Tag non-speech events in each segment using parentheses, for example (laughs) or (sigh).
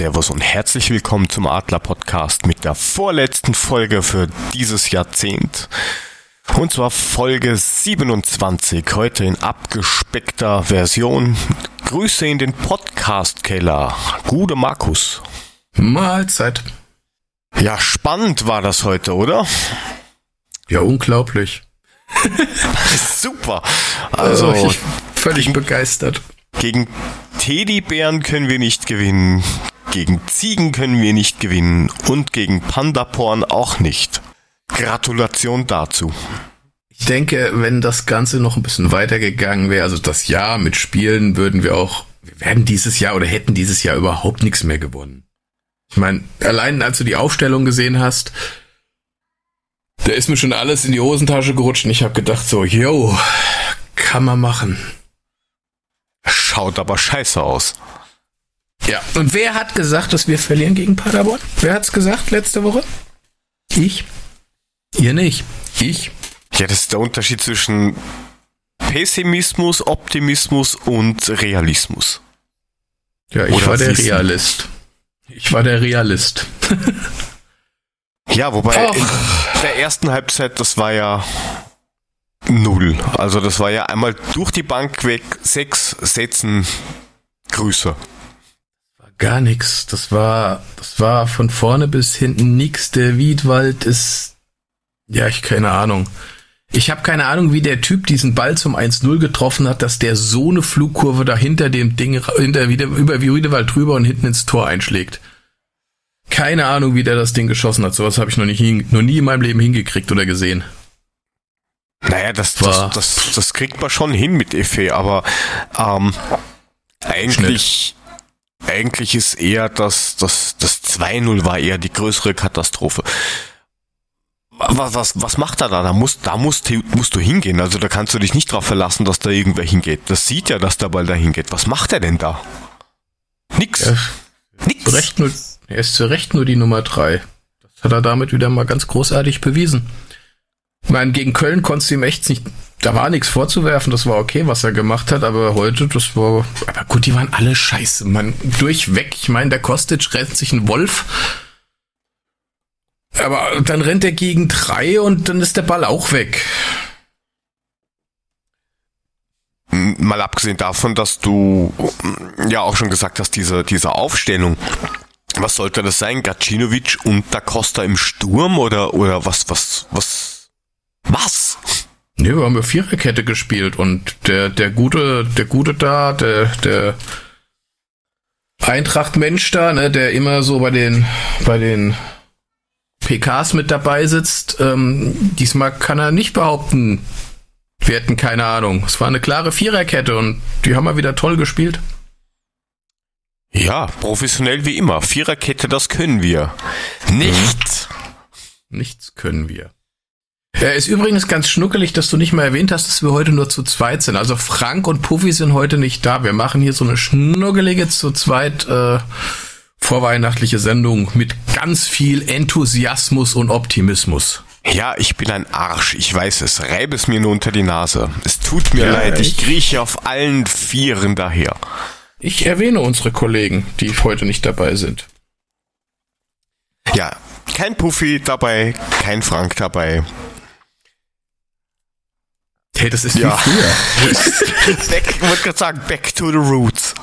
Servus und herzlich willkommen zum Adler Podcast mit der vorletzten Folge für dieses Jahrzehnt. Und zwar Folge 27, heute in abgespeckter Version. Grüße in den Podcast-Keller. Gute Markus. Mahlzeit. Ja, spannend war das heute, oder? Ja, unglaublich. (laughs) Super. Also, oh, ich völlig gegen, begeistert. Gegen Teddybären können wir nicht gewinnen. Gegen Ziegen können wir nicht gewinnen. Und gegen Pandaporn auch nicht. Gratulation dazu. Ich denke, wenn das Ganze noch ein bisschen weitergegangen wäre, also das Jahr mit Spielen, würden wir auch, wir werden dieses Jahr oder hätten dieses Jahr überhaupt nichts mehr gewonnen. Ich meine, allein als du die Aufstellung gesehen hast, da ist mir schon alles in die Hosentasche gerutscht und ich habe gedacht so, yo, kann man machen. Schaut aber scheiße aus. Ja, und wer hat gesagt, dass wir verlieren gegen Paderborn? Wer hat's gesagt letzte Woche? Ich. Ihr nicht. Ich. Ja, das ist der Unterschied zwischen Pessimismus, Optimismus und Realismus. Ja, ich Oder war der Realist. Ich war der Realist. ja, wobei in der ersten Halbzeit, das war ja null. Also das war ja einmal durch die Bank weg, sechs Sätzen Grüße. Gar nichts. Das war, das war von vorne bis hinten nix. Der Wiedwald ist, ja, ich keine Ahnung. Ich habe keine Ahnung, wie der Typ diesen Ball zum 1-0 getroffen hat, dass der so eine Flugkurve da hinter dem Ding, hinter, wieder, über Wiedewald drüber und hinten ins Tor einschlägt. Keine Ahnung, wie der das Ding geschossen hat. Sowas habe ich noch, nicht noch nie in meinem Leben hingekriegt oder gesehen. Naja, das, das, das, das kriegt man schon hin mit Effe, aber ähm, eigentlich, eigentlich ist eher das, das, das 2-0 war eher die größere Katastrophe. Was, was, was macht er da? Da musst, da musst, musst du hingehen. Also da kannst du dich nicht drauf verlassen, dass da irgendwer hingeht. Das sieht ja, dass der Ball da hingeht. Was macht er denn da? Nix. Ja, Nix. Recht nur, er ist zu Recht nur die Nummer drei. Das hat er damit wieder mal ganz großartig bewiesen. Ich meine, gegen Köln konntest du ihm echt nicht, da war nichts vorzuwerfen, das war okay, was er gemacht hat, aber heute, das war, aber gut, die waren alle scheiße, man, durchweg. Ich meine, der Kostic rennt sich ein Wolf, aber dann rennt er gegen drei und dann ist der Ball auch weg. Mal abgesehen davon, dass du ja auch schon gesagt hast, diese, diese Aufstellung, was sollte das sein? Gacinovic und Da Costa im Sturm oder, oder was, was, was, was? Nee, wir haben ja Viererkette gespielt und der, der gute, der gute da, der, der Eintracht-Mensch da, ne, der immer so bei den, bei den PKs mit dabei sitzt, ähm, diesmal kann er nicht behaupten, wir hätten keine Ahnung. Es war eine klare Viererkette und die haben wir wieder toll gespielt. Ja, professionell wie immer. Viererkette, das können wir. Nichts. Nichts können wir. Ja, ist übrigens ganz schnuckelig, dass du nicht mal erwähnt hast, dass wir heute nur zu zweit sind. Also Frank und Puffy sind heute nicht da. Wir machen hier so eine schnuckelige zu zweit äh, vorweihnachtliche Sendung mit ganz viel Enthusiasmus und Optimismus. Ja, ich bin ein Arsch, ich weiß es. Reibe es mir nur unter die Nase. Es tut mir ja, leid, ich krieche auf allen Vieren daher. Ich erwähne unsere Kollegen, die heute nicht dabei sind. Ja, kein Puffy dabei, kein Frank dabei. Hey, das ist ja. wie früher. (laughs) back, wollte gerade sagen, back to the roots.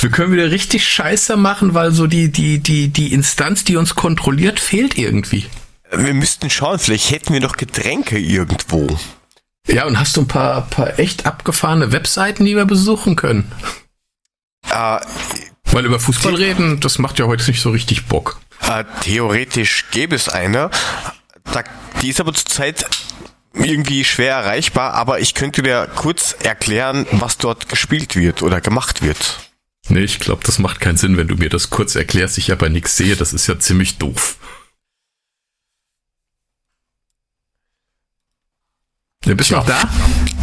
Wir können wieder richtig scheiße machen, weil so die, die, die, die Instanz, die uns kontrolliert, fehlt irgendwie. Wir müssten schauen, vielleicht hätten wir noch Getränke irgendwo. Ja, und hast du ein paar, paar echt abgefahrene Webseiten, die wir besuchen können? Äh, weil über Fußball reden, das macht ja heute nicht so richtig Bock. Äh, theoretisch gäbe es eine. Da, die ist aber zurzeit irgendwie schwer erreichbar, aber ich könnte dir kurz erklären, was dort gespielt wird oder gemacht wird. Nee, ich glaube, das macht keinen Sinn, wenn du mir das kurz erklärst, ich aber nichts sehe. Das ist ja ziemlich doof. Ja, bist du noch da?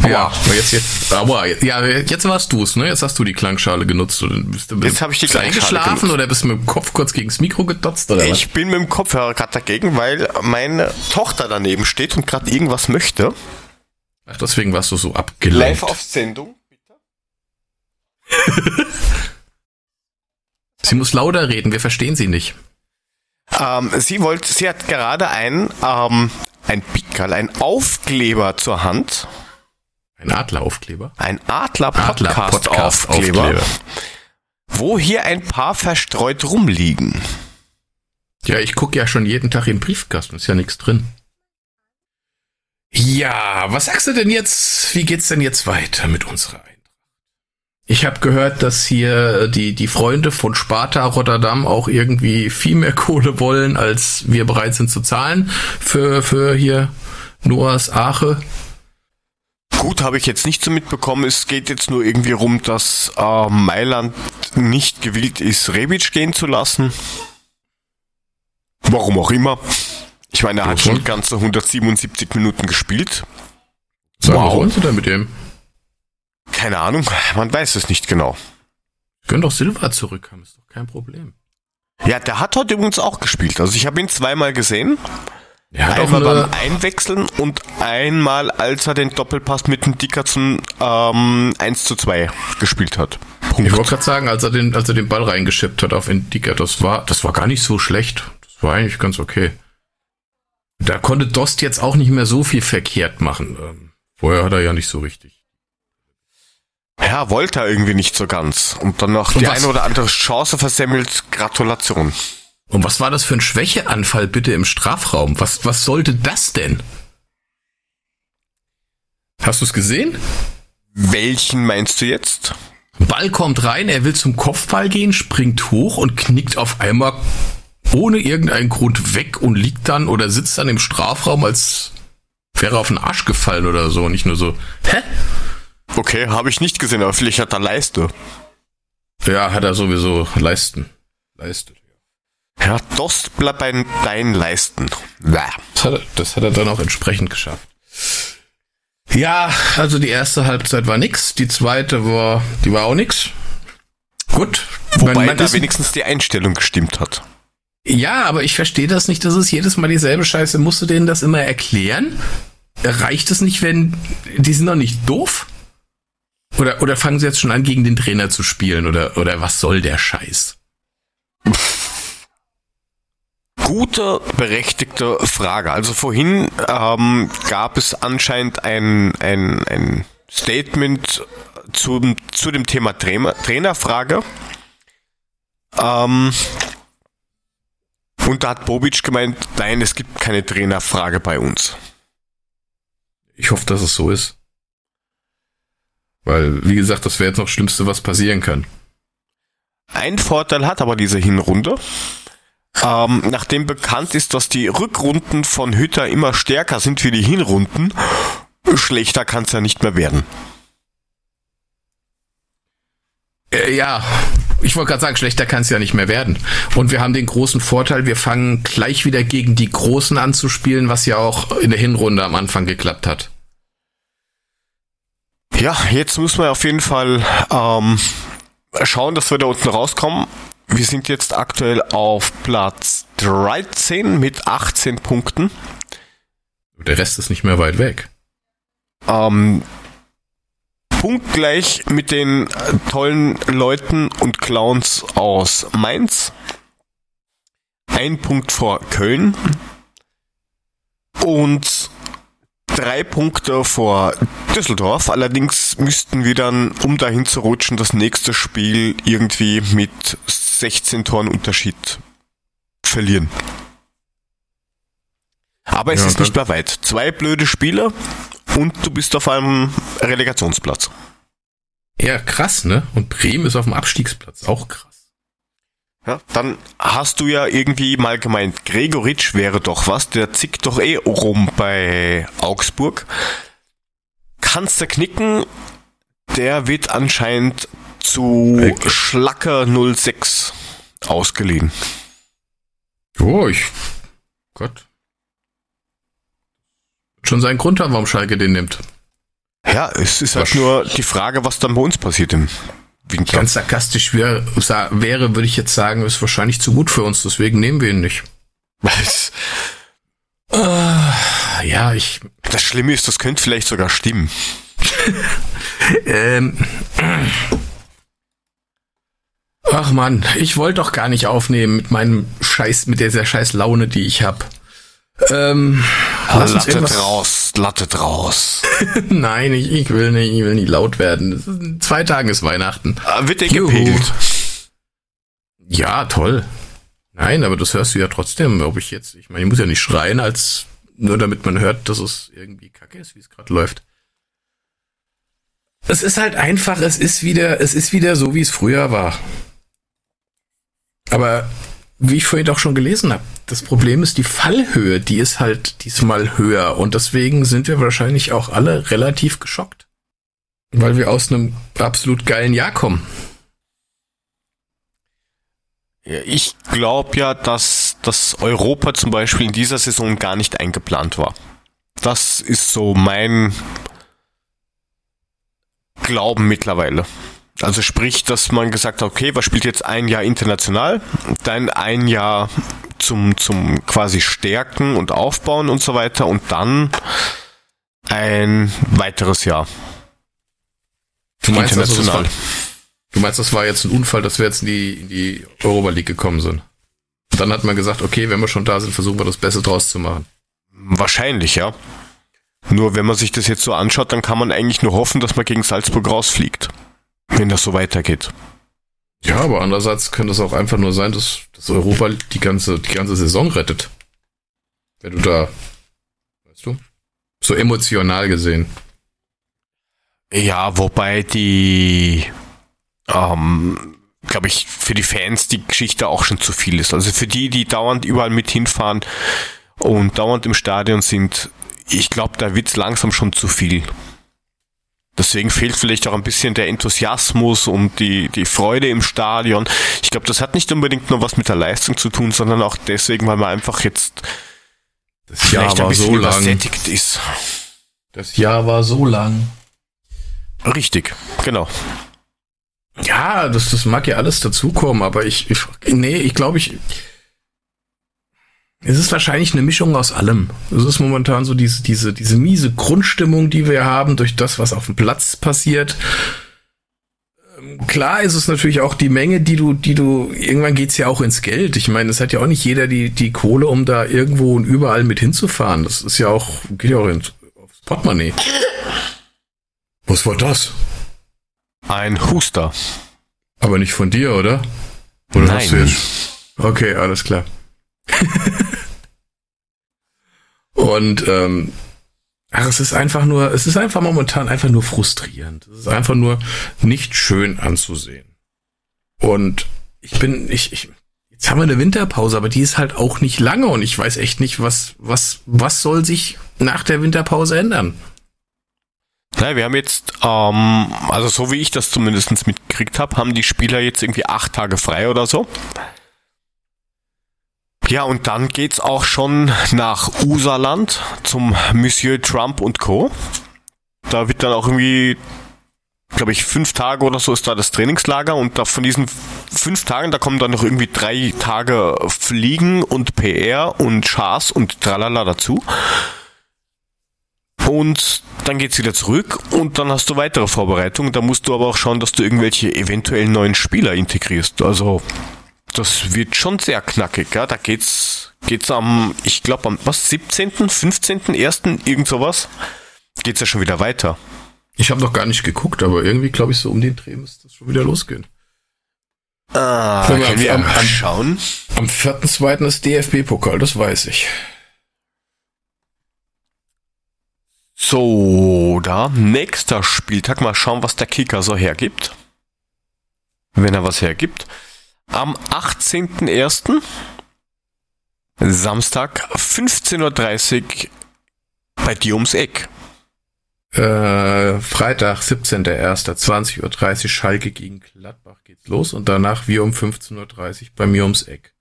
Aua. Ja, jetzt, jetzt, aua, ja, jetzt warst du es, ne? Jetzt hast du die Klangschale genutzt. Bist du, jetzt habe ich die Klangschale eingeschlafen genutzt. oder bist du mit dem Kopf kurz gegen das Mikro gedotzt? Oder ich was? bin mit dem Kopfhörer gerade dagegen, weil meine Tochter daneben steht und gerade irgendwas möchte. Ach, deswegen warst du so abgelenkt. Live auf Sendung, bitte. Sie muss lauter reden, wir verstehen sie nicht. Ähm, sie wollte, sie hat gerade ein, ähm, ein Pickerl, ein Aufkleber zur Hand. Ein Adleraufkleber? Ein Adler-Podcast-Aufkleber. Adler wo hier ein paar verstreut rumliegen. Ja, ich gucke ja schon jeden Tag im Briefkasten, ist ja nichts drin. Ja, was sagst du denn jetzt? Wie geht's denn jetzt weiter mit unserer? Ich habe gehört, dass hier die, die Freunde von Sparta Rotterdam auch irgendwie viel mehr (laughs) Kohle wollen, als wir bereit sind zu zahlen für, für hier Noahs Ache. Gut, habe ich jetzt nicht so mitbekommen. Es geht jetzt nur irgendwie rum, dass äh, Mailand nicht gewillt ist, Rebic gehen zu lassen. Warum auch immer. Ich meine, er hat schon ganze 177 Minuten gespielt. So, wow. Was wollen sie denn mit dem? Keine Ahnung, man weiß es nicht genau. Können doch Silva zurückkommen, ist doch kein Problem. Ja, der hat heute übrigens auch gespielt. Also ich habe ihn zweimal gesehen. Ja, einmal beim Einwechseln und einmal, als er den Doppelpass mit dem Dicker zum ähm, 1 zu 2 gespielt hat. Punkt. Ich wollte gerade sagen, als er, den, als er den Ball reingeschippt hat auf Indika, das war, das war gar nicht so schlecht. Das war eigentlich ganz okay. Da konnte Dost jetzt auch nicht mehr so viel verkehrt machen. Ähm, vorher hat er ja nicht so richtig. Ja, wollte er irgendwie nicht so ganz. Und dann noch und die was? eine oder andere Chance versemmelt. Gratulation. Und was war das für ein Schwächeanfall bitte im Strafraum? Was, was sollte das denn? Hast du es gesehen? Welchen meinst du jetzt? Ball kommt rein, er will zum Kopfball gehen, springt hoch und knickt auf einmal ohne irgendeinen Grund weg und liegt dann oder sitzt dann im Strafraum, als wäre er auf den Arsch gefallen oder so. Nicht nur so, hä? Okay, habe ich nicht gesehen, aber vielleicht hat er Leiste. Ja, hat er sowieso Leisten. Leiste. Ja, das bleibt bei deinen Leisten. Das hat, er, das hat er dann auch entsprechend geschafft. Ja, also die erste Halbzeit war nix, die zweite war, die war auch nix. Gut. Wobei man, man da wenigstens die Einstellung gestimmt hat. Ja, aber ich verstehe das nicht, das ist jedes Mal dieselbe Scheiße. Musst du denen das immer erklären? Reicht es nicht, wenn, die sind doch nicht doof? Oder, oder fangen sie jetzt schon an, gegen den Trainer zu spielen? Oder, oder was soll der Scheiß? Gute, berechtigte Frage. Also vorhin ähm, gab es anscheinend ein, ein, ein Statement zum, zu dem Thema Trainer, Trainerfrage. Ähm, und da hat Bobic gemeint, nein, es gibt keine Trainerfrage bei uns. Ich hoffe, dass es so ist. Weil, wie gesagt, das wäre jetzt noch das Schlimmste, was passieren kann. Ein Vorteil hat aber diese Hinrunde. Ähm, nachdem bekannt ist, dass die Rückrunden von Hütter immer stärker sind wie die Hinrunden, schlechter kann es ja nicht mehr werden. Äh, ja, ich wollte gerade sagen, schlechter kann es ja nicht mehr werden. Und wir haben den großen Vorteil, wir fangen gleich wieder gegen die Großen an zu spielen, was ja auch in der Hinrunde am Anfang geklappt hat. Ja, jetzt muss man auf jeden Fall ähm, schauen, dass wir da unten rauskommen. Wir sind jetzt aktuell auf Platz 13 mit 18 Punkten. Der Rest ist nicht mehr weit weg. Ähm, punktgleich mit den tollen Leuten und Clowns aus Mainz. Ein Punkt vor Köln. Und drei Punkte vor Düsseldorf. Allerdings müssten wir dann, um dahin zu rutschen, das nächste Spiel irgendwie mit 16 Toren Unterschied verlieren. Aber es ja, ist nicht mehr weit. Zwei blöde Spiele und du bist auf einem Relegationsplatz. Ja, krass, ne? Und Bremen ist auf dem Abstiegsplatz. Auch krass. Ja, dann hast du ja irgendwie mal gemeint, Gregoritsch wäre doch was, der zickt doch eh rum bei Augsburg. Kannst du knicken, der wird anscheinend zu okay. Schlacker 06 ausgeliehen. Oh, ich. Gott. Schon seinen Grund haben, warum Schalke den nimmt. Ja, es ist halt nur die Frage, was dann bei uns passiert im Winter. Ganz sarkastisch wäre, wäre, würde ich jetzt sagen, ist wahrscheinlich zu gut für uns, deswegen nehmen wir ihn nicht. Was? Uh, ja, ich. Das Schlimme ist, das könnte vielleicht sogar stimmen. (laughs) ähm, Ach man, ich wollte doch gar nicht aufnehmen mit meinem Scheiß, mit dieser scheiß Laune, die ich hab. Ähm, lass uns Lattet raus, lattet raus. (laughs) Nein, ich, ich, will nicht, ich will nicht laut werden. zwei Tagen ist Weihnachten. Ah, wird der gepegelt? Ja, toll. Nein, aber das hörst du ja trotzdem, ob ich jetzt, ich meine, ich muss ja nicht schreien, als nur damit man hört, dass es irgendwie kacke ist, wie es gerade läuft. Es ist halt einfach, es ist wieder, es ist wieder so, wie es früher war. Aber wie ich vorhin auch schon gelesen habe, das Problem ist die Fallhöhe, die ist halt diesmal höher und deswegen sind wir wahrscheinlich auch alle relativ geschockt. Weil wir aus einem absolut geilen Jahr kommen. Ich glaube ja, dass das Europa zum Beispiel in dieser Saison gar nicht eingeplant war. Das ist so mein Glauben mittlerweile. Also sprich, dass man gesagt hat, okay, was spielt jetzt ein Jahr international, dann ein Jahr zum, zum quasi Stärken und Aufbauen und so weiter und dann ein weiteres Jahr. Du meinst, international. Also, du meinst, das war jetzt ein Unfall, dass wir jetzt in die, in die Europa League gekommen sind? dann hat man gesagt, okay, wenn wir schon da sind, versuchen wir das Beste draus zu machen. Wahrscheinlich, ja. Nur wenn man sich das jetzt so anschaut, dann kann man eigentlich nur hoffen, dass man gegen Salzburg rausfliegt wenn das so weitergeht. Ja, aber andererseits könnte es auch einfach nur sein, dass, dass Europa die ganze, die ganze Saison rettet. Wenn du da, weißt du, so emotional gesehen. Ja, wobei die, ähm, glaube ich, für die Fans die Geschichte auch schon zu viel ist. Also für die, die dauernd überall mit hinfahren und dauernd im Stadion sind, ich glaube, da wird's langsam schon zu viel. Deswegen fehlt vielleicht auch ein bisschen der Enthusiasmus und die, die Freude im Stadion. Ich glaube, das hat nicht unbedingt nur was mit der Leistung zu tun, sondern auch deswegen, weil man einfach jetzt das vielleicht Jahr ein bisschen so übersättigt ist. Das Jahr war so lang. Richtig, genau. Ja, das, das mag ja alles dazukommen, aber ich, ich nee, ich glaube, ich, es ist wahrscheinlich eine Mischung aus allem. Es ist momentan so diese, diese, diese miese Grundstimmung, die wir haben durch das, was auf dem Platz passiert. Ähm, klar ist es natürlich auch die Menge, die du, die du, irgendwann geht's ja auch ins Geld. Ich meine, es hat ja auch nicht jeder die, die Kohle, um da irgendwo und überall mit hinzufahren. Das ist ja auch, geht ja auch ins, aufs Portemonnaie. Was war das? Ein Huster. Aber nicht von dir, oder? Oder Nein. hast du jetzt? Okay, alles klar. (laughs) Und ähm, ach, es ist einfach nur, es ist einfach momentan einfach nur frustrierend. Es ist einfach nur nicht schön anzusehen. Und ich bin, ich, ich, jetzt haben wir eine Winterpause, aber die ist halt auch nicht lange und ich weiß echt nicht, was, was, was soll sich nach der Winterpause ändern? Naja, wir haben jetzt, ähm, also so wie ich das zumindest mitgekriegt habe, haben die Spieler jetzt irgendwie acht Tage frei oder so. Ja, und dann geht's auch schon nach Usaland zum Monsieur Trump und Co. Da wird dann auch irgendwie, glaube ich, fünf Tage oder so ist da das Trainingslager und da von diesen fünf Tagen, da kommen dann noch irgendwie drei Tage Fliegen und PR und Chars und Tralala dazu. Und dann geht's wieder zurück und dann hast du weitere Vorbereitungen. Da musst du aber auch schauen, dass du irgendwelche eventuell neuen Spieler integrierst. Also das wird schon sehr knackig, ja. Da geht's, geht's am, ich glaube am, was, 17., 15., 1., irgend sowas, geht's ja schon wieder weiter. Ich habe noch gar nicht geguckt, aber irgendwie glaube ich so um den Dreh muss das schon wieder losgehen. Ah, können wir, können wir am, am, schauen? Am 4.2. ist DFB-Pokal, das weiß ich. So, da, nächster Spieltag, mal schauen, was der Kicker so hergibt. Wenn er was hergibt am 18.01. Samstag 15.30 Uhr bei dir ums Eck. Äh, Freitag 17.01. 20.30 Uhr Schalke gegen Gladbach geht's los und danach wie um 15.30 Uhr bei mir ums Eck.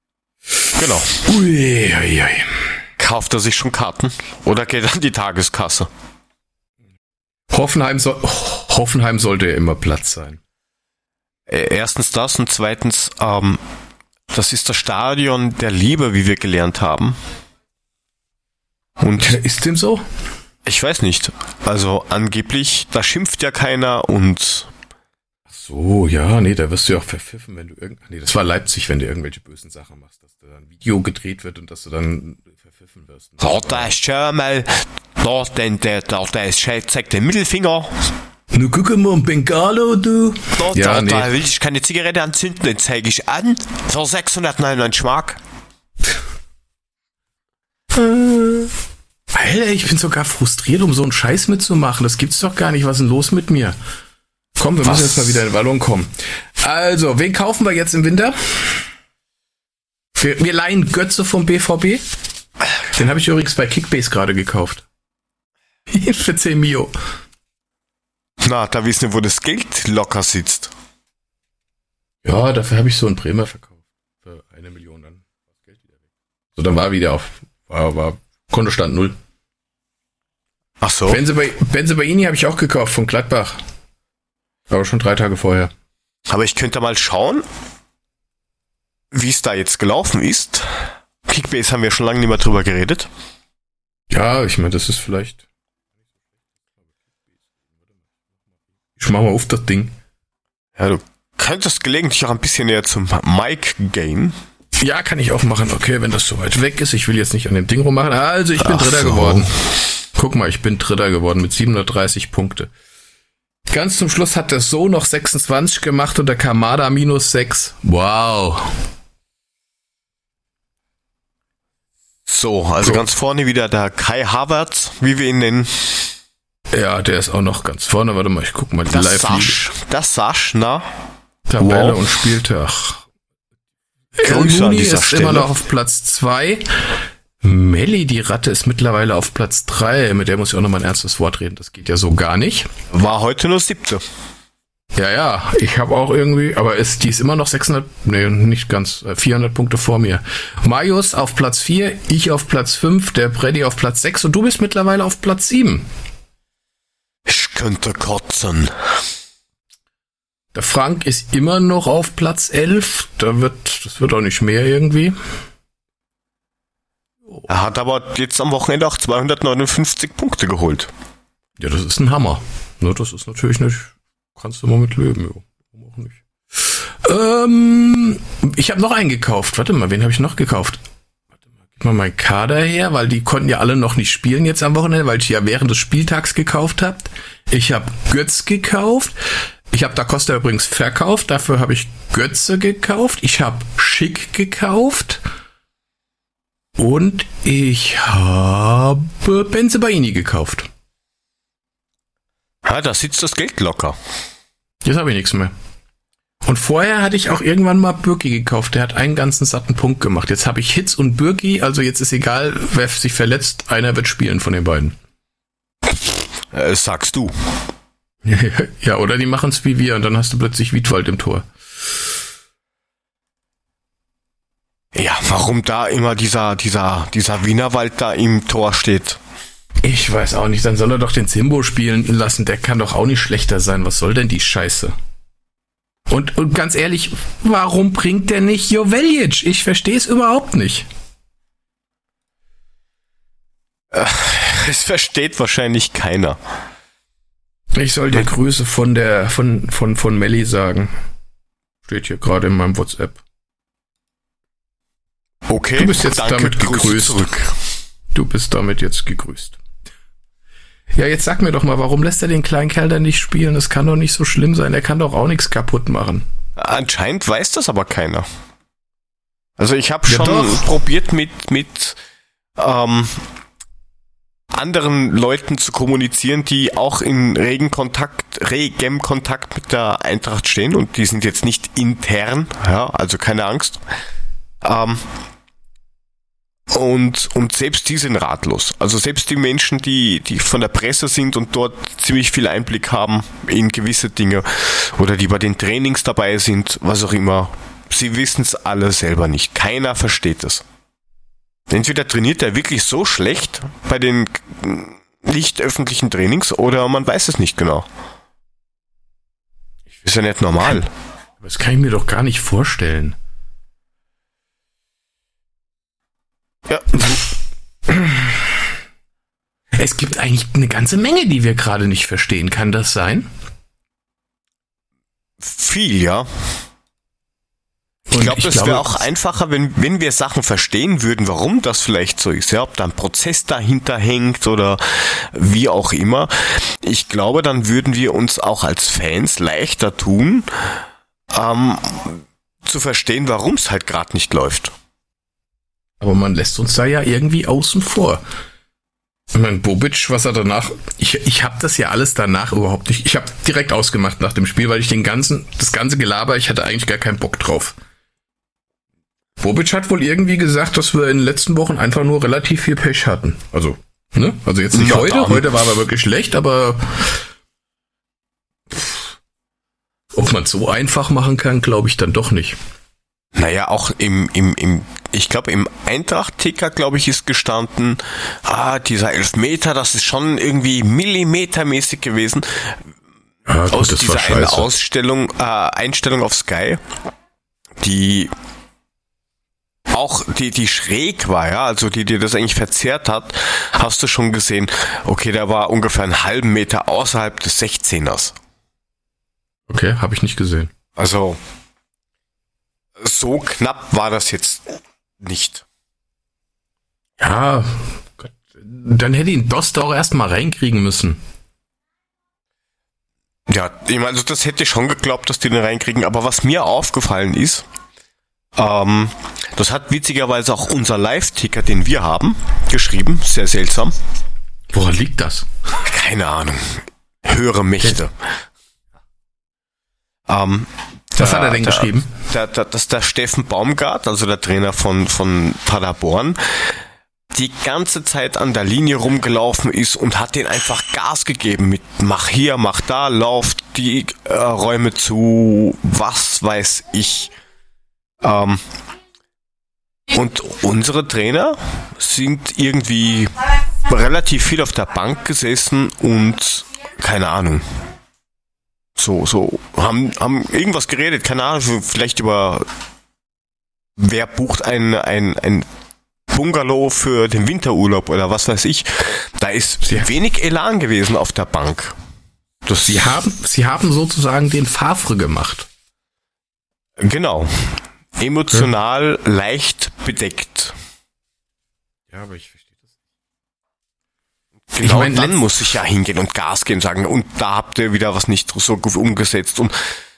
Genau. Ui, ui, ui. Kauft er sich schon Karten oder geht an die Tageskasse? Hoffenheim, so Hoffenheim sollte ja immer Platz sein. Äh, erstens das und zweitens, ähm, das ist das Stadion der Liebe, wie wir gelernt haben. Und ist dem so? Ich weiß nicht. Also angeblich, da schimpft ja keiner und so, ja, nee, da wirst du ja auch verpfiffen, wenn du irgend, nee, das war Leipzig, wenn du irgendwelche bösen Sachen machst, dass da ein Video gedreht wird und dass du dann verpfiffen wirst. So, da ist schon mal, da, den, der, da, der ist, zeigt den Mittelfinger. Nu guck mal, ein Bengalo, du. Da, ja, da, nee. da will ich keine Zigarette anzünden, den zeige ich an. Für 699 Mark. Äh. Alter, ich bin sogar frustriert, um so einen Scheiß mitzumachen. Das gibt's doch gar nicht. Was ist denn los mit mir? Komm, wir Was? müssen jetzt mal wieder in den Ballon kommen. Also, wen kaufen wir jetzt im Winter? Wir, wir leihen Götze vom BVB. Den habe ich übrigens bei Kickbase gerade gekauft. (laughs) Für 10 Mio. Na, da wissen wir, wo das Geld locker sitzt. Ja, dafür habe ich so einen Bremer verkauft. Für eine Million dann. So, dann war wieder auf, war, war Kontostand null. Ach so. Benze, Baini habe ich auch gekauft von Gladbach. Aber schon drei Tage vorher. Aber ich könnte mal schauen, wie es da jetzt gelaufen ist. Kickbase haben wir schon lange nicht mehr drüber geredet. Ja, ich meine, das ist vielleicht. Ich mach mal auf das Ding. Ja, du könntest gelegentlich auch ein bisschen näher zum Mike gehen. Ja, kann ich auch machen. Okay, wenn das so weit weg ist. Ich will jetzt nicht an dem Ding rummachen. Also, ich bin Ach Dritter so. geworden. Guck mal, ich bin Dritter geworden mit 730 Punkte. Ganz zum Schluss hat der So noch 26 gemacht und der Kamada minus 6. Wow. So, also so. ganz vorne wieder der Kai Havertz, wie wir ihn nennen. Ja, der ist auch noch ganz vorne. Warte mal, ich guck mal die das live Sasch, Das Sasch, na? Tabelle wow. und Spieltag. Grüße Juni ist Stelle. immer noch auf Platz 2. Melli, die Ratte, ist mittlerweile auf Platz 3. Mit der muss ich auch noch mal ein ernstes Wort reden. Das geht ja so gar nicht. War heute nur siebte. Ja, ja, ich habe auch irgendwie, aber ist, die ist immer noch 600, nee, nicht ganz, 400 äh, Punkte vor mir. Marius auf Platz 4, ich auf Platz 5, der Freddy auf Platz 6 und du bist mittlerweile auf Platz 7. Könnte kotzen. Der Frank ist immer noch auf Platz 11, da wird, das wird auch nicht mehr irgendwie. Er hat aber jetzt am Wochenende auch 259 Punkte geholt. Ja, das ist ein Hammer. Ne, das ist natürlich nicht, kannst du mal mit leben. Warum auch nicht. Ähm, ich habe noch einen gekauft. Warte mal, wen habe ich noch gekauft? Gib mal meinen Kader her, weil die konnten ja alle noch nicht spielen jetzt am Wochenende, weil ich ja während des Spieltags gekauft habe. Ich habe Götz gekauft. Ich habe Da Costa übrigens verkauft. Dafür habe ich Götze gekauft. Ich habe Schick gekauft. Und ich habe Benzebaini gekauft. Ja, da sitzt das Geld locker. Jetzt habe ich nichts mehr. Und vorher hatte ich auch irgendwann mal Birki gekauft. Der hat einen ganzen satten Punkt gemacht. Jetzt habe ich Hitz und Birki. Also jetzt ist egal, wer sich verletzt. Einer wird spielen von den beiden. Äh, sagst du. (laughs) ja, oder die machen es wie wir und dann hast du plötzlich Wiedwald im Tor. Ja, warum da immer dieser, dieser, dieser Wienerwald da im Tor steht? Ich weiß auch nicht, dann soll er doch den Simbo spielen lassen, der kann doch auch nicht schlechter sein. Was soll denn die Scheiße? Und, und ganz ehrlich, warum bringt der nicht Joveljic? Ich verstehe es überhaupt nicht. (laughs) Es versteht wahrscheinlich keiner. Ich soll dir Grüße von der, von, von, von Melli sagen. Steht hier gerade in meinem WhatsApp. Okay, du bist jetzt danke, damit gegrüßt. Zurück. Du bist damit jetzt gegrüßt. Ja, jetzt sag mir doch mal, warum lässt er den kleinen Kerl denn nicht spielen? Das kann doch nicht so schlimm sein. Er kann doch auch nichts kaputt machen. Anscheinend weiß das aber keiner. Also ich habe ja schon doch. probiert mit mit ähm, anderen Leuten zu kommunizieren, die auch in regen Kontakt, regem Kontakt mit der Eintracht stehen und die sind jetzt nicht intern, ja, also keine Angst. Ähm, und, und selbst die sind ratlos. Also selbst die Menschen, die, die von der Presse sind und dort ziemlich viel Einblick haben in gewisse Dinge oder die bei den Trainings dabei sind, was auch immer, sie wissen es alle selber nicht. Keiner versteht es. Entweder trainiert er wirklich so schlecht bei den nicht öffentlichen Trainings oder man weiß es nicht genau. Ist ja nicht normal. Das kann ich mir doch gar nicht vorstellen. Ja. Es gibt eigentlich eine ganze Menge, die wir gerade nicht verstehen. Kann das sein? viel, ja. Ich glaube, das wäre auch einfacher, wenn, wenn wir Sachen verstehen würden, warum das vielleicht so ist, ja, ob da ein Prozess dahinter hängt oder wie auch immer. Ich glaube, dann würden wir uns auch als Fans leichter tun, ähm, zu verstehen, warum es halt gerade nicht läuft. Aber man lässt uns da ja irgendwie außen vor. Ich meine, Bobic, was er danach, ich, ich habe das ja alles danach überhaupt nicht, ich habe direkt ausgemacht nach dem Spiel, weil ich den ganzen, das ganze Gelaber, ich hatte eigentlich gar keinen Bock drauf. Bobic hat wohl irgendwie gesagt, dass wir in den letzten Wochen einfach nur relativ viel Pech hatten. Also, ne? Also jetzt nicht ja, heute, dann. heute war aber wirklich schlecht, aber ob man so einfach machen kann, glaube ich dann doch nicht. Naja, auch im, im, im ich glaube, im Eintracht-Ticker, glaube ich, ist gestanden, ah, dieser Elfmeter, das ist schon irgendwie millimetermäßig gewesen. Ja, gut, Aus dieser eine Ausstellung, äh, Einstellung auf Sky, die auch die, die schräg war, ja, also die dir das eigentlich verzerrt hat, hast du schon gesehen, okay, der war ungefähr einen halben Meter außerhalb des 16ers. Okay, habe ich nicht gesehen. Also, so knapp war das jetzt nicht. Ja, Gott, dann hätte ihn Dost auch erstmal reinkriegen müssen. Ja, ich meine, also das hätte ich schon geglaubt, dass die den reinkriegen, aber was mir aufgefallen ist, ähm, das hat witzigerweise auch unser Live-Ticker, den wir haben, geschrieben. Sehr seltsam. Woran liegt das? Keine Ahnung. Höhere Mächte. Ähm, Was der, hat er denn der, geschrieben? Der, der, das ist der Steffen Baumgart, also der Trainer von, von Paderborn, die ganze Zeit an der Linie rumgelaufen ist und hat den einfach Gas gegeben mit mach hier, mach da, lauf die äh, Räume zu, was weiß ich. Ähm, und unsere Trainer sind irgendwie relativ viel auf der Bank gesessen und keine Ahnung. So, so, haben, haben irgendwas geredet, keine Ahnung, vielleicht über wer bucht ein, ein, ein Bungalow für den Winterurlaub oder was weiß ich. Da ist sehr wenig Elan gewesen auf der Bank. Das sie haben, sie haben sozusagen den Favre gemacht. Genau emotional ja. leicht bedeckt. Ja, aber ich. Genau ich mein, dann muss ich ja hingehen und Gas geben sagen, und da habt ihr wieder was nicht so gut umgesetzt. Und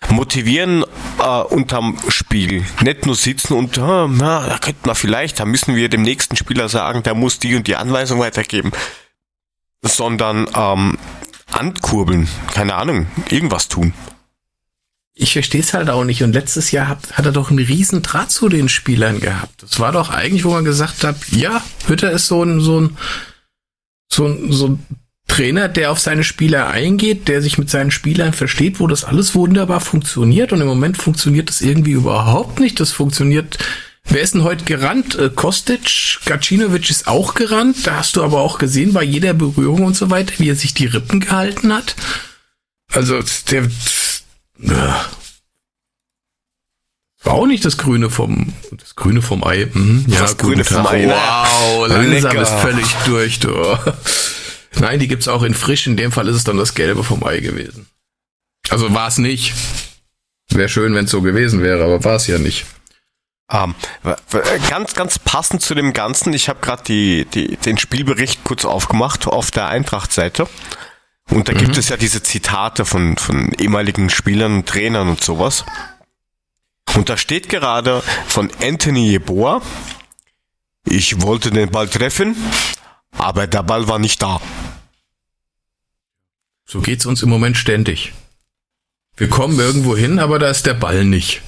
motivieren äh, unterm Spiel. Nicht nur sitzen und, äh, na, da könnte man vielleicht, da müssen wir dem nächsten Spieler sagen, der muss die und die Anweisung weitergeben. Sondern ähm, ankurbeln, keine Ahnung, irgendwas tun ich verstehe es halt auch nicht. Und letztes Jahr hat, hat er doch einen riesen Draht zu den Spielern gehabt. Das war doch eigentlich, wo man gesagt hat, ja, Hütter ist so ein, so ein, so so ein Trainer, der auf seine Spieler eingeht, der sich mit seinen Spielern versteht, wo das alles wunderbar funktioniert. Und im Moment funktioniert das irgendwie überhaupt nicht. Das funktioniert. Wer ist denn heute gerannt? Äh, Kostic, Gacinovic ist auch gerannt. Da hast du aber auch gesehen, bei jeder Berührung und so weiter, wie er sich die Rippen gehalten hat. Also, der, ja. War auch nicht das Grüne vom, das Grüne vom Ei. Mhm. Ja, das Grüne vom Ei. Ne? Wow, langsam Lecker. ist völlig durch, du. Nein, die gibt's auch in frisch. In dem Fall ist es dann das Gelbe vom Ei gewesen. Also war es nicht. Wäre schön, wenn es so gewesen wäre, aber war es ja nicht. Um, ähm, ganz, ganz passend zu dem Ganzen, ich habe gerade die, die, den Spielbericht kurz aufgemacht auf der Eintracht-Seite. Und da mhm. gibt es ja diese Zitate von, von ehemaligen Spielern und Trainern und sowas. Und da steht gerade von Anthony Jeboa, ich wollte den Ball treffen, aber der Ball war nicht da. So geht's uns im Moment ständig. Wir kommen irgendwo hin, aber da ist der Ball nicht.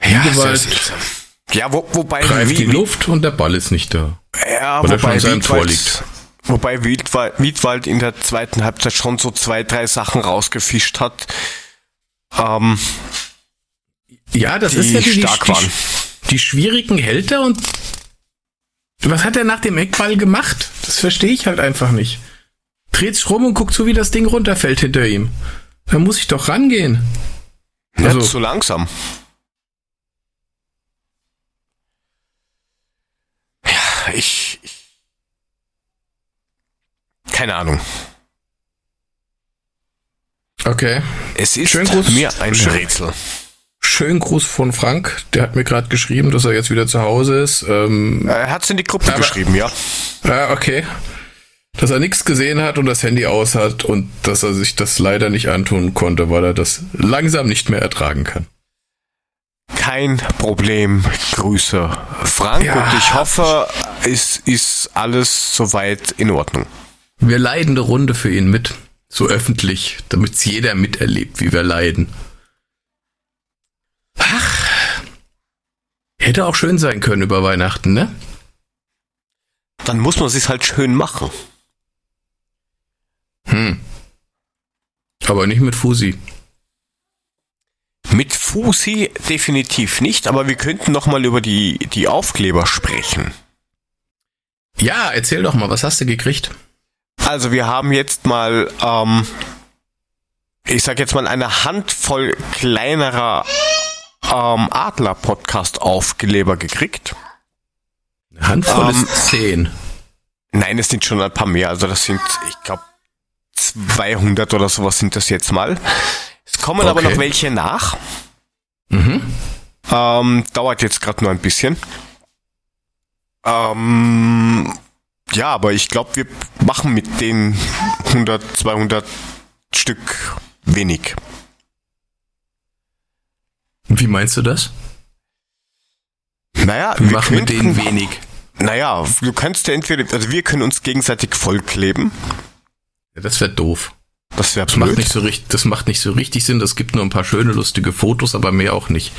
Ja, Gewalt ja wo, wobei greift die Luft und der Ball ist nicht da. Ja, Weil wobei Wiedwald, wobei Wiedwald, in der zweiten Halbzeit schon so zwei, drei Sachen rausgefischt hat. Ähm, ja, das ist ja die, stark die, waren. die schwierigen hält er und was hat er nach dem Eckball gemacht? Das verstehe ich halt einfach nicht. Dreht sich rum und guckt so, wie das Ding runterfällt hinter ihm. Da muss ich doch rangehen. Also, zu langsam. Ja, ich, keine Ahnung. Okay. Es ist Schön Gruß, mir ein Schön. Rätsel. Schönen Gruß von Frank. Der hat mir gerade geschrieben, dass er jetzt wieder zu Hause ist. Ähm, er hat es in die Gruppe aber, geschrieben, ja. Ja, okay. Dass er nichts gesehen hat und das Handy aus hat und dass er sich das leider nicht antun konnte, weil er das langsam nicht mehr ertragen kann. Kein Problem. Grüße, Frank. Ja. Und ich hoffe, es ist alles soweit in Ordnung. Wir leiden eine Runde für ihn mit. So öffentlich, damit es jeder miterlebt, wie wir leiden. Ach. Hätte auch schön sein können über Weihnachten, ne? Dann muss man sich halt schön machen. Hm. Aber nicht mit Fusi. Mit Fusi definitiv nicht, aber wir könnten noch mal über die, die Aufkleber sprechen. Ja, erzähl doch mal, was hast du gekriegt? Also wir haben jetzt mal, ähm, ich sag jetzt mal eine Handvoll kleinerer ähm, Adler-Podcast-Aufkleber gekriegt. Eine Handvoll ähm, ist zehn. Nein, es sind schon ein paar mehr. Also das sind, ich glaube, 200 oder sowas sind das jetzt mal. Es kommen okay. aber noch welche nach. Mhm. Ähm, dauert jetzt gerade nur ein bisschen. Ähm, ja, aber ich glaube, wir machen mit den 100, 200 Stück wenig. Wie meinst du das? Naja, wir, wir machen mit denen wenig. Naja, du kannst ja entweder, also wir können uns gegenseitig vollkleben. Ja, das wäre doof. Das wäre macht nicht so richtig, das macht nicht so richtig Sinn. Es gibt nur ein paar schöne, lustige Fotos, aber mehr auch nicht.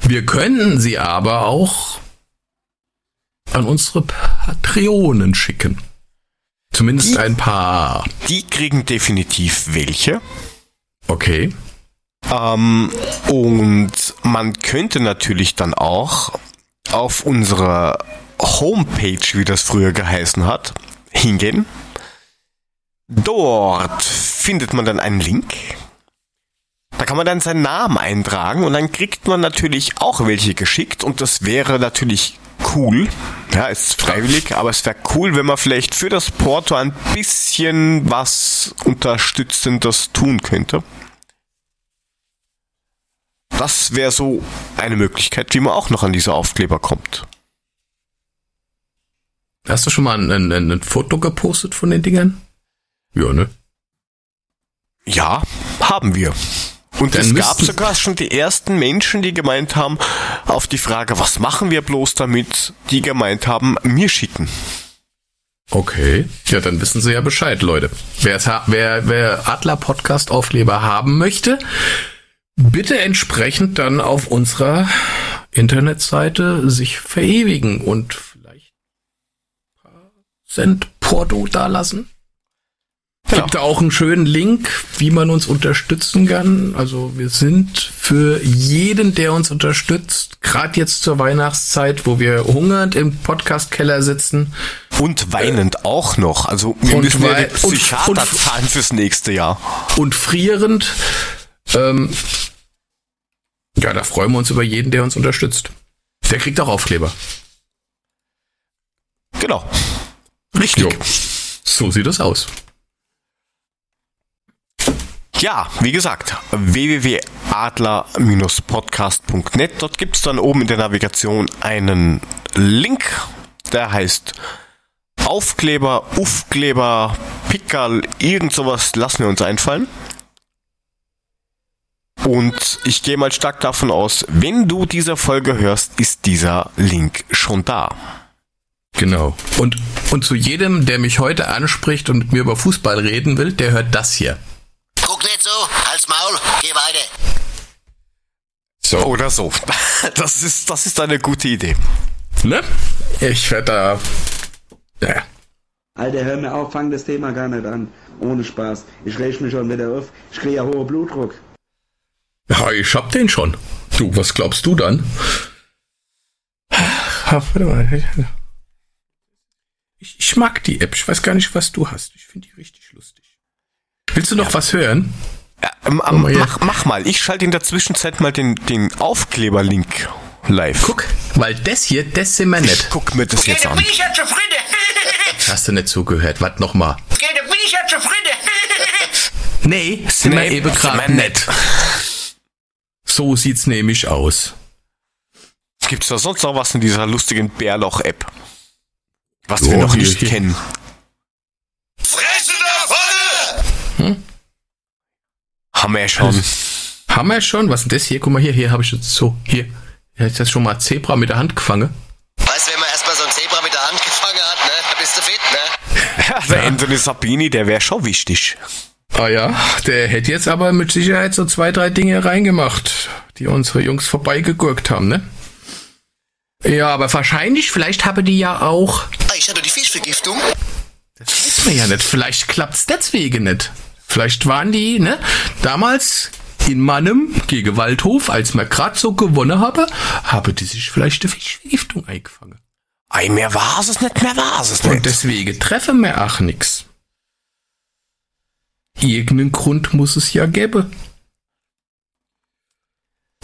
Wir könnten sie aber auch an unsere Patreonen schicken. Zumindest die, ein paar. Die kriegen definitiv welche. Okay. Ähm, und man könnte natürlich dann auch auf unserer Homepage, wie das früher geheißen hat, hingehen. Dort findet man dann einen Link. Da kann man dann seinen Namen eintragen und dann kriegt man natürlich auch welche geschickt und das wäre natürlich cool. Ja, ist freiwillig, aber es wäre cool, wenn man vielleicht für das Porto ein bisschen was Unterstützendes tun könnte. Das wäre so eine Möglichkeit, wie man auch noch an diese Aufkleber kommt. Hast du schon mal ein, ein, ein Foto gepostet von den Dingern? Ja, ne? Ja, haben wir. Und Dann es gab sogar schon die ersten Menschen, die gemeint haben, auf die Frage, was machen wir bloß damit, die gemeint haben, mir schicken. Okay, ja, dann wissen Sie ja Bescheid, Leute. Wer, wer, wer Adler Podcast Aufkleber haben möchte, bitte entsprechend dann auf unserer Internetseite sich verewigen und vielleicht ein paar Cent Porto dalassen. Genau. Gibt auch einen schönen Link, wie man uns unterstützen kann. Also wir sind für jeden, der uns unterstützt, gerade jetzt zur Weihnachtszeit, wo wir hungernd im Podcastkeller sitzen. Und weinend äh, auch noch. Also wir müssen ja die Psychiater und, und, zahlen fürs nächste Jahr. Und frierend. Ähm, ja, da freuen wir uns über jeden, der uns unterstützt. Der kriegt auch Aufkleber. Genau. Richtig. Jo. So sieht das aus. Ja, wie gesagt, www.adler-podcast.net. Dort gibt es dann oben in der Navigation einen Link, der heißt Aufkleber, Aufkleber, Pickerl, irgend sowas lassen wir uns einfallen. Und ich gehe mal stark davon aus, wenn du diese Folge hörst, ist dieser Link schon da. Genau. Und, und zu jedem, der mich heute anspricht und mit mir über Fußball reden will, der hört das hier. Halt's Maul, geh weiter. So. Oder so. (laughs) Das ist, das ist eine gute Idee. Ne? Ich werde da. Ja. Alter, hör mir auf, fang das Thema gar nicht an. Ohne Spaß. Ich reg mich schon wieder auf. Ich kriege ja hohen Blutdruck. Ja, ich hab den schon. Du, was glaubst du dann? Warte mal. Ich, ich mag die App. Ich weiß gar nicht, was du hast. Ich finde die richtig lustig. Willst du noch ja. was hören? Ja, ähm, ähm, mach, mach, mal. Ich schalte in der Zwischenzeit mal den, den Aufkleber-Link live. Guck, weil das hier, das sind wir nicht. Ich guck mir das okay, jetzt an. bin ich ja zufrieden. Hast du nicht zugehört? Warte noch mal. Okay, da bin ich ja zufrieden. Nee, sind Nee, wir eben gerade nicht. So sieht's nämlich aus. Gibt's da sonst noch was in dieser lustigen Bärloch-App? Was Ja, wir noch hier- nicht hier- kennen. Fresse da vorne! Haben wir ja schon. Haben wir schon? Was ist denn das hier? Guck mal hier, hier habe ich jetzt so, hier. Hier ist das schon mal Zebra mit der Hand gefangen. Weißt du, wenn man erstmal so ein Zebra mit der Hand gefangen hat, ne? Da bist du fit, ne? (laughs) Also Anthony Sabini, der wäre schon wichtig. Ah ja, der hätte jetzt aber mit Sicherheit so zwei, drei Dinge reingemacht, die unsere Jungs vorbeigegurkt haben, ne? Ja, aber wahrscheinlich, vielleicht habe die ja auch, Ah, ich hatte die Fischvergiftung. das weiß man ja nicht, vielleicht klappt's deswegen nicht. Vielleicht waren die, ne, damals in Mannem gegen Waldhof, als man grad so gewonnen habe, habe die sich vielleicht eine Fischvergiftung eingefangen. Ei, mehr war es nicht, mehr war es Und nicht. deswegen treffen wir auch nix. Irgendeinen Grund muss es ja geben.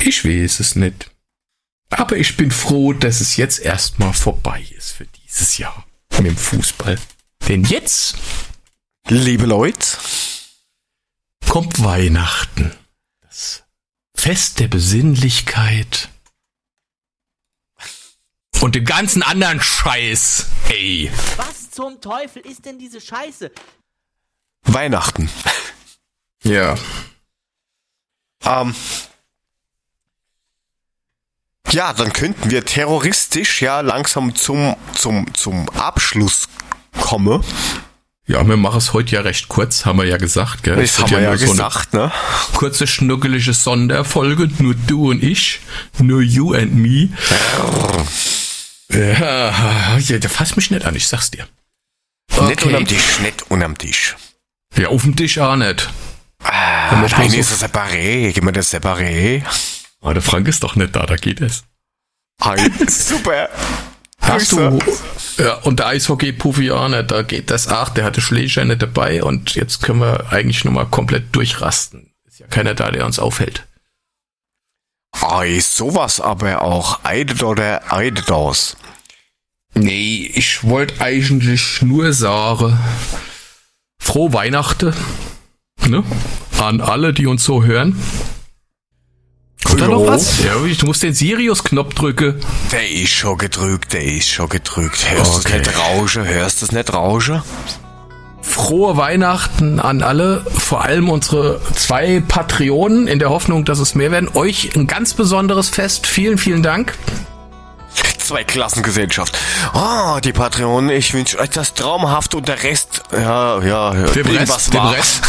Ich weiß es nicht. Aber ich bin froh, dass es jetzt erstmal vorbei ist für dieses Jahr mit dem Fußball. Denn jetzt Liebe Leute, kommt Weihnachten. Das Fest der Besinnlichkeit. Und dem ganzen anderen Scheiß. Ey. Was zum Teufel ist denn diese Scheiße? Weihnachten. (laughs) Ja. Ähm, ja, dann könnten wir terroristisch ja langsam zum, zum, zum Abschluss kommen. Ja, wir machen es heute ja recht kurz, haben wir ja gesagt, gell? Das haben wir ja so eine gesagt, ne? kurze, schnuckelige Sonderfolge, nur du und ich, nur you and me. Ja, ja, fass mich nicht an, ich sag's dir. Nicht unterm Tisch, nicht unterm Tisch. Ja, auf dem Tisch auch nicht. Ah, nein, so- ist es separé. Gib mir das separé. Aber der Frank ist doch nicht da, da geht es. Hi. (laughs) Super. Hast du, ja, und der Eishockey-Puffy auch nicht, da geht das auch, der hatte Schläger nicht dabei und jetzt können wir eigentlich nochmal komplett durchrasten. Ist ja keiner da, der uns aufhält. Ei, sowas aber auch. Eidet oder eidet aus. Nee, ich wollte eigentlich nur sagen, frohe Weihnachten, ne? An alle, die uns so hören. Kommt da noch was? Ja, du musst den Sirius-Knopf drücken. Der ist schon gedrückt, der ist schon gedrückt. Hörst du Okay. das nicht rauschen? Hörst du das nicht rauschen? Frohe Weihnachten an alle, vor allem unsere zwei Patreonen, in der Hoffnung, dass es mehr werden. Euch ein ganz besonderes Fest. Vielen, vielen Dank. Zwei Klassengesellschaft. Ah, die Patreon, ich wünsche euch das traumhaft und der Rest, ja, ja, ja Dem Rest, dem war. Rest,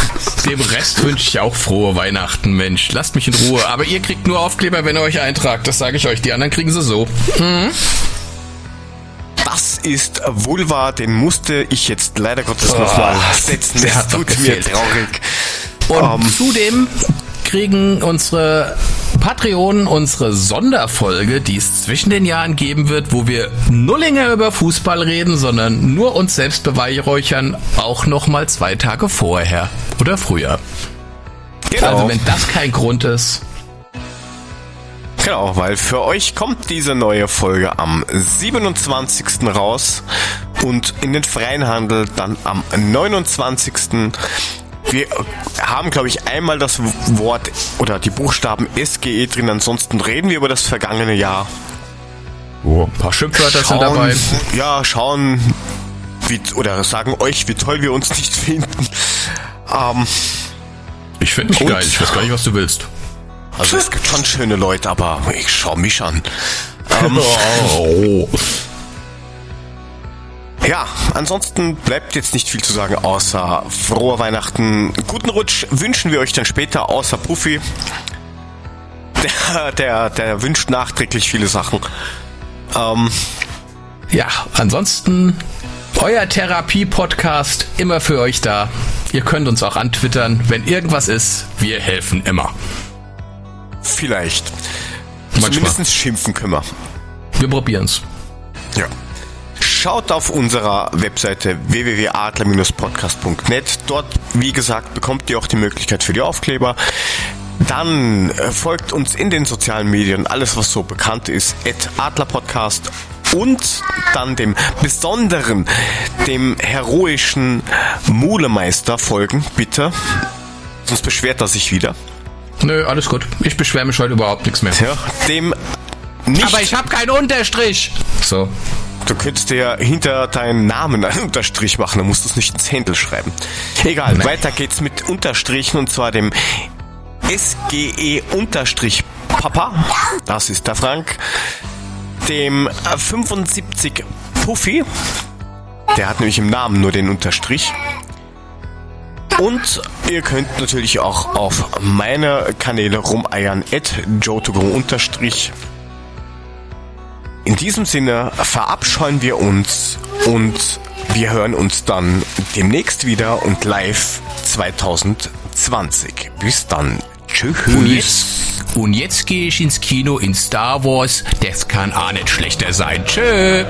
dem Rest wünsche ich auch frohe Weihnachten, Mensch. Lasst mich in Ruhe. Aber ihr kriegt nur Aufkleber, wenn ihr euch eintragt. Das sage ich euch. Die anderen kriegen sie so. Das ist Vulva, den musste ich jetzt leider Gottes Oh, nochmal setzen. doch tut mir traurig. Und Ähm. zudem kriegen unsere Patreonen unsere Sonderfolge, die es zwischen den Jahren geben wird, wo wir null länger über Fußball reden, sondern nur uns selbst beweihräuchern, auch noch mal zwei Tage vorher oder früher. Genau, Also wenn das kein Grund ist, genau, weil für euch kommt diese neue Folge am 27. raus und in den freien Handel dann am 29. Wir haben, glaube ich, einmal das Wort oder die Buchstaben SGE drin, ansonsten reden wir über das vergangene Jahr. oh, ein paar Schimpfwörter sind dabei. Ja, schauen, wie, oder sagen euch, wie toll wir uns nicht finden. Ähm, Ich finde mich geil. Ich weiß gar nicht, was du willst. also es gibt schon schöne Leute, aber ich schau mich an. (laughs) Ähm, Oh. Ja, ansonsten bleibt jetzt nicht viel zu sagen, außer frohe Weihnachten. Guten Rutsch wünschen wir euch dann später, außer Puffy. Der, der, der wünscht nachträglich viele Sachen. Ähm, Ja, ansonsten euer Therapie-Podcast immer für euch da. Ihr könnt uns auch antwittern, wenn irgendwas ist. Wir helfen immer. vielleicht. Manchmal. Zumindest schimpfen können wir. Wir probieren's. Ja. Schaut auf unserer Webseite www.adler-podcast.net. Dort, wie gesagt, bekommt ihr auch die Möglichkeit für die Aufkleber. Dann äh, folgt uns in den sozialen Medien, alles was so bekannt ist, at Adlerpodcast und dann dem besonderen, dem heroischen Mulemeister folgen, bitte. sonst beschwert er sich wieder. Nö, alles gut. Ich beschwere mich heute überhaupt nichts mehr. Ja, dem nicht. Aber ich habe keinen Unterstrich. So. Du könntest dir hinter deinen Namen einen (laughs) Unterstrich machen, dann musst du es nicht ins Händel schreiben. Egal, Nein. weiter geht's mit Unterstrichen und zwar dem SGE Unterstrich Papa. Das ist der Frank. Dem äh, 75 Puffy. Der hat nämlich im Namen nur den Unterstrich. Und ihr könnt natürlich auch auf meine Kanäle rumeiern, at unterstrich. In diesem Sinne verabscheuen wir uns und wir hören uns dann demnächst wieder und live 2020. Bis dann. Tschüss. Und jetzt, jetzt gehe ich ins Kino in Star Wars. Das kann auch nicht schlechter sein. Tschö.